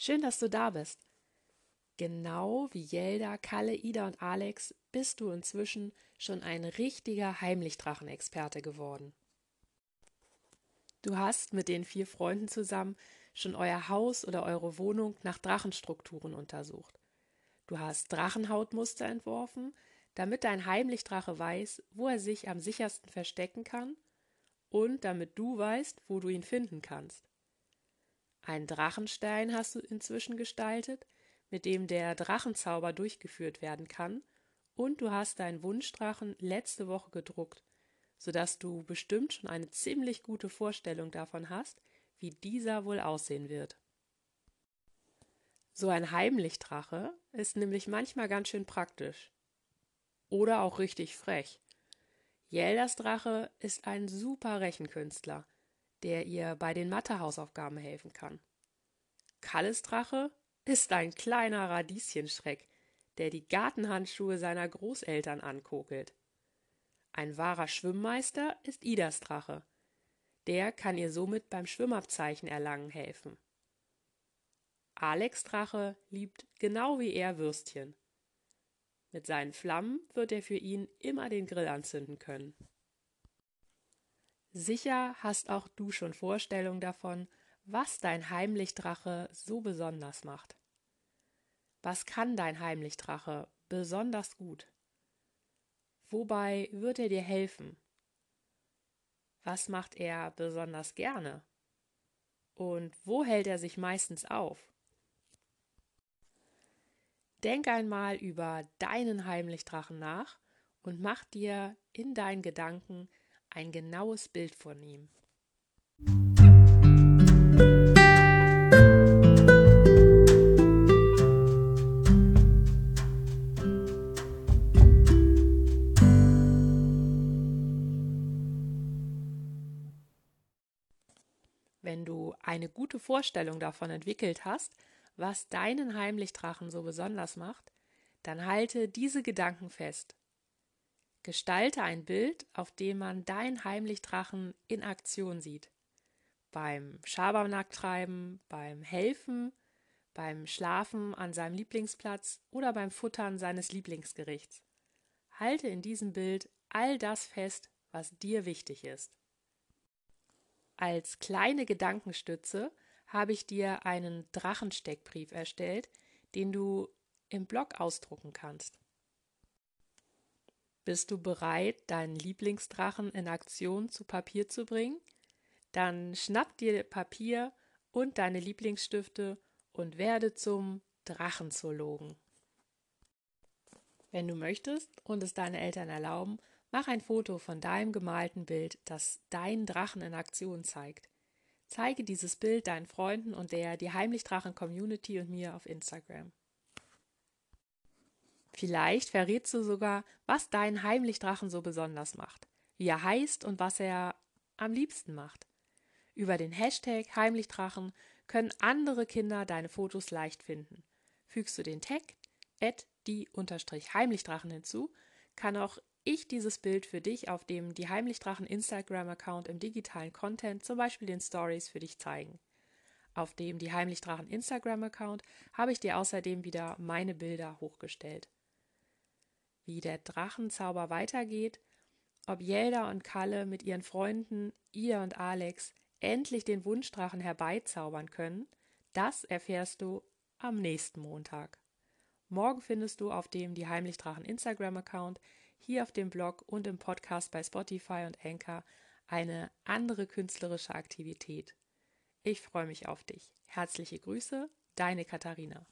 Schön, dass du da bist. Genau wie Jelda, Kalle, Ida und Alex bist du inzwischen schon ein richtiger Heimlichdrachenexperte geworden. Du hast mit den vier Freunden zusammen schon euer Haus oder eure Wohnung nach Drachenstrukturen untersucht. Du hast Drachenhautmuster entworfen, damit dein Heimlichdrache weiß, wo er sich am sichersten verstecken kann und damit du weißt, wo du ihn finden kannst. Ein Drachenstein hast du inzwischen gestaltet, mit dem der Drachenzauber durchgeführt werden kann, und du hast deinen Wunschdrachen letzte Woche gedruckt, sodass du bestimmt schon eine ziemlich gute Vorstellung davon hast, wie dieser wohl aussehen wird. So ein Heimlichdrache ist nämlich manchmal ganz schön praktisch. Oder auch richtig frech. Jeldas Drache ist ein super Rechenkünstler – der ihr bei den Mathehausaufgaben helfen kann. Kalles Drache ist ein kleiner Radieschenschreck, der die Gartenhandschuhe seiner Großeltern ankokelt. Ein wahrer Schwimmmeister ist Idas Drache. Der kann ihr somit beim Schwimmabzeichen erlangen helfen. Alex Drache liebt genau wie er Würstchen. Mit seinen Flammen wird er für ihn immer den Grill anzünden können. Sicher hast auch du schon Vorstellung davon, was dein Heimlichdrache so besonders macht. Was kann dein Heimlichdrache besonders gut? Wobei wird er dir helfen? Was macht er besonders gerne? Und wo hält er sich meistens auf? Denk einmal über deinen Heimlichdrachen nach und mach dir in deinen Gedanken ein genaues Bild von ihm. Wenn du eine gute Vorstellung davon entwickelt hast, was deinen Heimlichdrachen so besonders macht, dann halte diese Gedanken fest Gestalte ein Bild, auf dem man dein Heimlichdrachen in Aktion sieht. Beim Schabernack-Treiben, beim Helfen, beim Schlafen an seinem Lieblingsplatz oder beim Futtern seines Lieblingsgerichts. Halte in diesem Bild all das fest, was dir wichtig ist. Als kleine Gedankenstütze habe ich dir einen Drachensteckbrief erstellt, den du im Blog ausdrucken kannst. Bist du bereit, deinen Lieblingsdrachen in Aktion zu Papier zu bringen? Dann schnapp dir Papier und deine Lieblingsstifte und werde zum Drachenzoologen. Wenn du möchtest und es deine Eltern erlauben, mach ein Foto von deinem gemalten Bild, das deinen Drachen in Aktion zeigt. Zeige dieses Bild deinen Freunden und der Die Heimlich Drachen Community und mir auf Instagram. Vielleicht verrätst du sogar, was deinen Heimlichdrachen so besonders macht, wie er heißt und was er am liebsten macht. Über den Hashtag Heimlichdrachen können andere Kinder deine Fotos leicht finden. Fügst du den Tag die Heimlichdrachen hinzu, kann auch ich dieses Bild für dich auf dem Die Heimlichdrachen Instagram-Account im digitalen Content, zum Beispiel den Stories, für dich zeigen. Auf dem Die Heimlichdrachen Instagram-Account habe ich dir außerdem wieder meine Bilder hochgestellt wie der Drachenzauber weitergeht, ob Jelda und Kalle mit ihren Freunden Ida und Alex endlich den Wunschdrachen herbeizaubern können, das erfährst du am nächsten Montag. Morgen findest du auf dem Die Heimlichdrachen Instagram-Account, hier auf dem Blog und im Podcast bei Spotify und Anchor eine andere künstlerische Aktivität. Ich freue mich auf dich. Herzliche Grüße, deine Katharina.